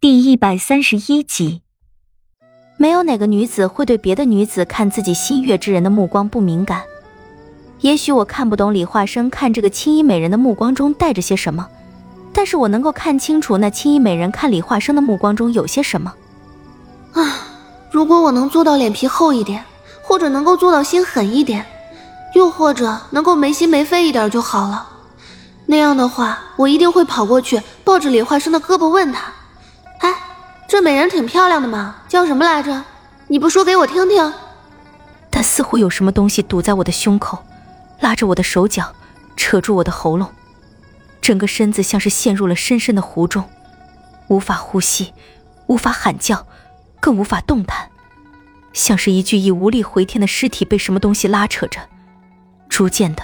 第一百三十一集，没有哪个女子会对别的女子看自己心悦之人的目光不敏感。也许我看不懂李化生看这个青衣美人的目光中带着些什么，但是我能够看清楚那青衣美人看李化生的目光中有些什么。啊，如果我能做到脸皮厚一点，或者能够做到心狠一点，又或者能够没心没肺一点就好了。那样的话，我一定会跑过去抱着李化生的胳膊问他。这美人挺漂亮的嘛，叫什么来着？你不说给我听听？但似乎有什么东西堵在我的胸口，拉着我的手脚，扯住我的喉咙，整个身子像是陷入了深深的湖中，无法呼吸，无法喊叫，更无法动弹，像是一具已无力回天的尸体被什么东西拉扯着，逐渐的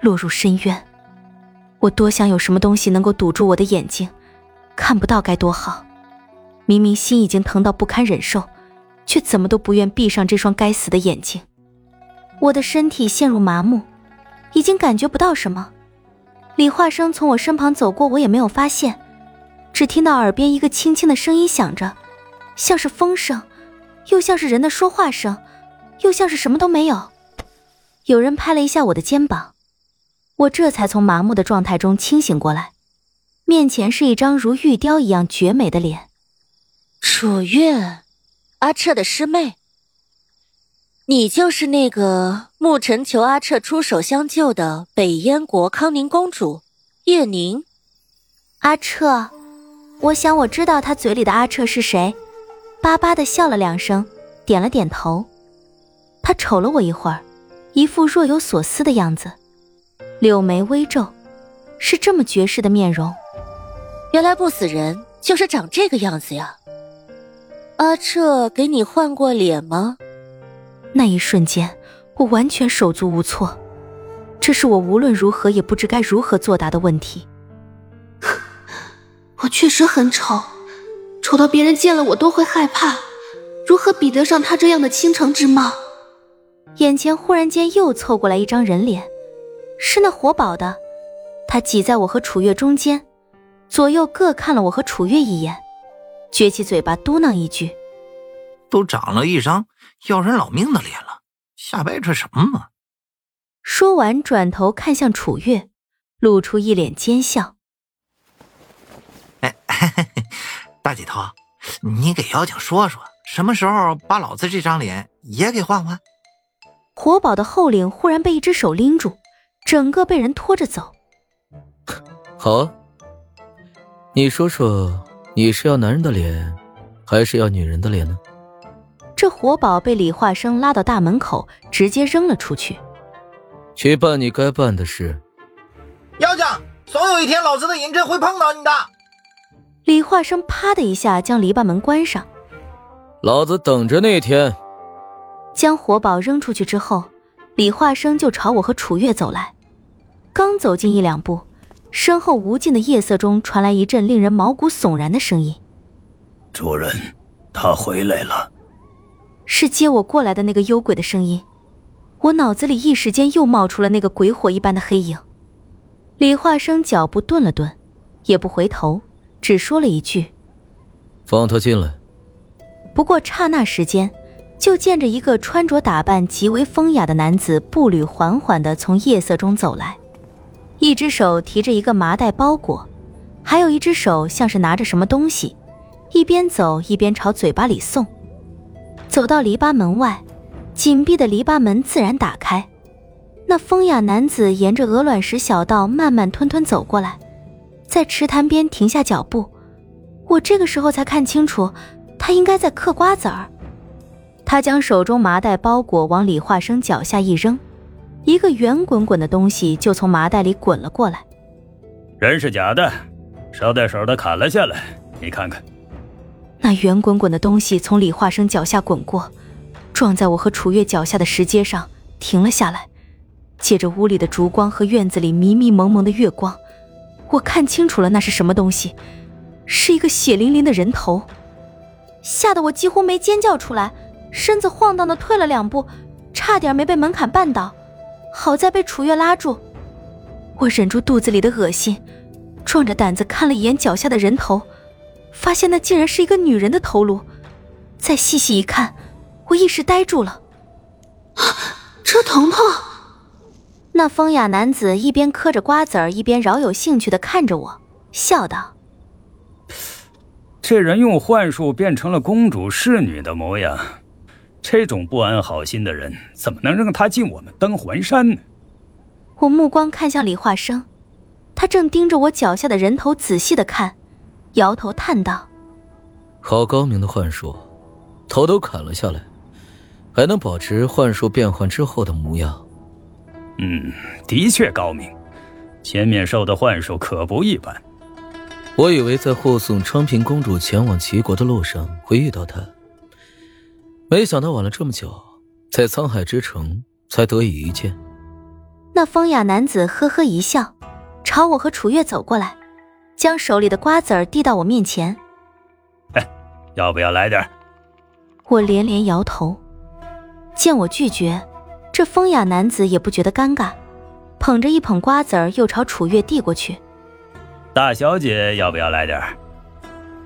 落入深渊。我多想有什么东西能够堵住我的眼睛，看不到该多好。明明心已经疼到不堪忍受，却怎么都不愿闭上这双该死的眼睛。我的身体陷入麻木，已经感觉不到什么。李化生从我身旁走过，我也没有发现，只听到耳边一个轻轻的声音响着，像是风声，又像是人的说话声，又像是什么都没有。有人拍了一下我的肩膀，我这才从麻木的状态中清醒过来，面前是一张如玉雕一样绝美的脸。楚月，阿彻的师妹，你就是那个沐尘求阿彻出手相救的北燕国康宁公主叶宁。阿彻，我想我知道他嘴里的阿彻是谁，巴巴的笑了两声，点了点头。他瞅了我一会儿，一副若有所思的样子，柳眉微皱，是这么绝世的面容。原来不死人就是长这个样子呀。阿彻给你换过脸吗？那一瞬间，我完全手足无措。这是我无论如何也不知该如何作答的问题。我确实很丑，丑到别人见了我都会害怕。如何比得上他这样的倾城之貌？眼前忽然间又凑过来一张人脸，是那活宝的。他挤在我和楚月中间，左右各看了我和楚月一眼。撅起嘴巴嘟囔一句：“都长了一张要人老命的脸了，瞎掰扯什么嘛？”说完，转头看向楚月，露出一脸奸笑：“哎，大姐头，你给妖精说说，什么时候把老子这张脸也给换换？”活宝的后领忽然被一只手拎住，整个被人拖着走。好啊，你说说。你是要男人的脸，还是要女人的脸呢？这活宝被李化生拉到大门口，直接扔了出去。去办你该办的事。妖精，总有一天老子的银针会碰到你的。李化生啪的一下将篱笆门关上。老子等着那天。将活宝扔出去之后，李化生就朝我和楚月走来。刚走近一两步。身后无尽的夜色中传来一阵令人毛骨悚然的声音：“主人，他回来了。”是接我过来的那个幽鬼的声音。我脑子里一时间又冒出了那个鬼火一般的黑影。李化生脚步顿了顿，也不回头，只说了一句：“放他进来。”不过刹那时间，就见着一个穿着打扮极为风雅的男子，步履缓缓地从夜色中走来。一只手提着一个麻袋包裹，还有一只手像是拿着什么东西，一边走一边朝嘴巴里送。走到篱笆门外，紧闭的篱笆门自然打开。那风雅男子沿着鹅卵石小道慢慢吞吞走过来，在池潭边停下脚步。我这个时候才看清楚，他应该在嗑瓜子儿。他将手中麻袋包裹往李化生脚下一扔。一个圆滚滚的东西就从麻袋里滚了过来，人是假的，捎带手的砍了下来，你看看。那圆滚滚的东西从李化生脚下滚过，撞在我和楚月脚下的石阶上，停了下来。借着屋里的烛光和院子里迷迷蒙蒙的月光，我看清楚了那是什么东西，是一个血淋淋的人头，吓得我几乎没尖叫出来，身子晃荡的退了两步，差点没被门槛绊倒。好在被楚月拉住，我忍住肚子里的恶心，壮着胆子看了一眼脚下的人头，发现那竟然是一个女人的头颅。再细细一看，我一时呆住了。车彤彤，那风雅男子一边嗑着瓜子儿，一边饶有兴趣的看着我，笑道：“这人用幻术变成了公主侍女的模样，这种不安好心的人，怎么能让他进我们登环山呢？”我目光看向李化生，他正盯着我脚下的人头仔细的看，摇头叹道：“好高明的幻术，头都砍了下来。”还能保持幻术变换之后的模样，嗯，的确高明。千面兽的幻术可不一般。我以为在护送昌平公主前往齐国的路上会遇到她，没想到晚了这么久，在沧海之城才得以一见。那风雅男子呵呵一笑，朝我和楚月走过来，将手里的瓜子儿递到我面前。哎，要不要来点？我连连摇头。见我拒绝，这风雅男子也不觉得尴尬，捧着一捧瓜子儿，又朝楚月递过去。大小姐要不要来点儿？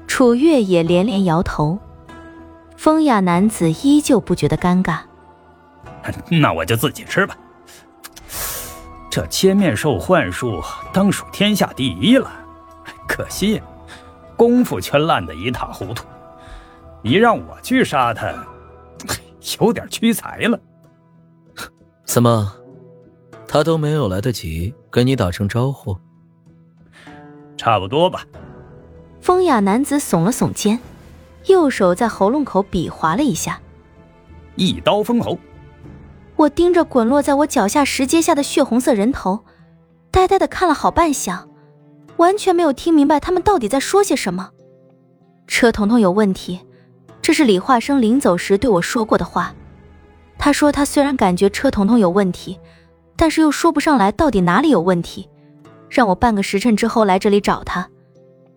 楚月也连连摇头。风雅男子依旧不觉得尴尬。那我就自己吃吧。这千面兽幻术当属天下第一了，可惜功夫却烂得一塌糊涂。你让我去杀他。有点屈才了，怎么？他都没有来得及跟你打声招呼。差不多吧。风雅男子耸了耸肩，右手在喉咙口比划了一下，一刀封喉。我盯着滚落在我脚下石阶下的血红色人头，呆呆的看了好半晌，完全没有听明白他们到底在说些什么。车彤彤有问题。这是李化生临走时对我说过的话。他说他虽然感觉车彤彤有问题，但是又说不上来到底哪里有问题，让我半个时辰之后来这里找他。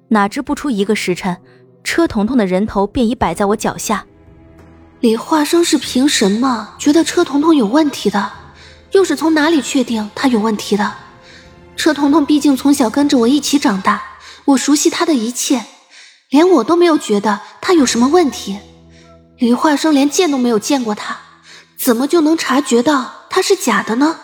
哪知不出一个时辰，车彤彤的人头便已摆在我脚下。李化生是凭什么觉得车彤彤有问题的？又是从哪里确定他有问题的？车彤彤毕竟从小跟着我一起长大，我熟悉他的一切。连我都没有觉得他有什么问题，李化生连见都没有见过他，怎么就能察觉到他是假的呢？